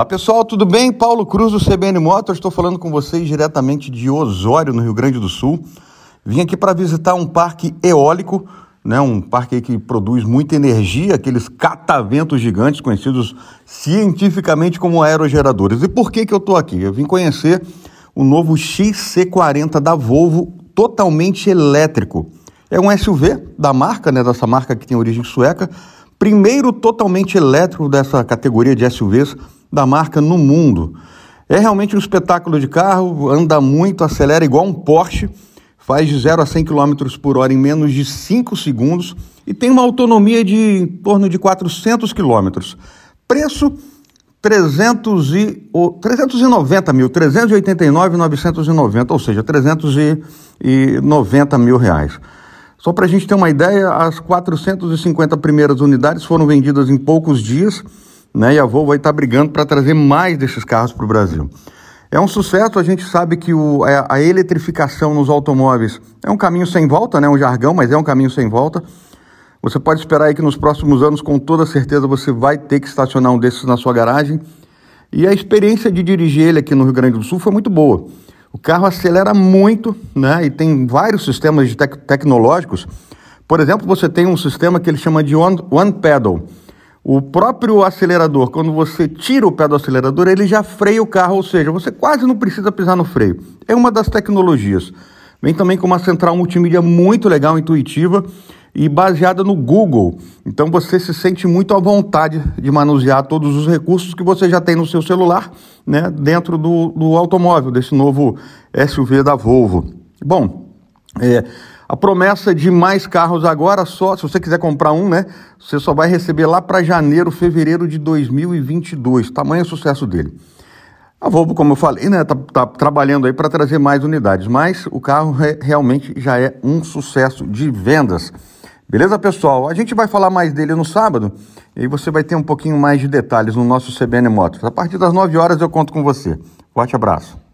Olá pessoal, tudo bem? Paulo Cruz do CBN Motors, estou falando com vocês diretamente de Osório, no Rio Grande do Sul. Vim aqui para visitar um parque eólico, né, um parque que produz muita energia, aqueles cataventos gigantes conhecidos cientificamente como aerogeradores. E por que, que eu estou aqui? Eu vim conhecer o novo XC40 da Volvo, totalmente elétrico. É um SUV da marca, né, dessa marca que tem origem sueca, primeiro totalmente elétrico dessa categoria de SUVs da marca no mundo. É realmente um espetáculo de carro, anda muito, acelera igual um Porsche, faz de 0 a 100 km por hora em menos de 5 segundos e tem uma autonomia de em torno de 400 km. Preço 300 e, ou, 390 mil, 389,990, ou seja, 390 mil reais. Só para a gente ter uma ideia, as 450 primeiras unidades foram vendidas em poucos dias, né? E a Volvo vai estar tá brigando para trazer mais desses carros para o Brasil. É um sucesso, a gente sabe que o, a, é, a eletrificação nos automóveis é um caminho sem volta, né? Um jargão, mas é um caminho sem volta. Você pode esperar aí que nos próximos anos, com toda certeza, você vai ter que estacionar um desses na sua garagem. E a experiência de dirigir ele aqui no Rio Grande do Sul foi muito boa. O carro acelera muito, né? E tem vários sistemas tec tecnológicos. Por exemplo, você tem um sistema que ele chama de one, one pedal. O próprio acelerador, quando você tira o pé do acelerador, ele já freia o carro, ou seja, você quase não precisa pisar no freio. É uma das tecnologias. Vem também com uma central multimídia muito legal, intuitiva e baseada no Google. Então você se sente muito à vontade de manusear todos os recursos que você já tem no seu celular, né, dentro do, do automóvel, desse novo SUV da Volvo. Bom, é, a promessa de mais carros agora, só se você quiser comprar um, né, você só vai receber lá para janeiro, fevereiro de 2022. Tamanho sucesso dele. A Volvo, como eu falei, né, tá, tá trabalhando aí para trazer mais unidades, mas o carro re realmente já é um sucesso de vendas. Beleza, pessoal? A gente vai falar mais dele no sábado e aí você vai ter um pouquinho mais de detalhes no nosso CBN Motors. A partir das 9 horas eu conto com você. Forte abraço.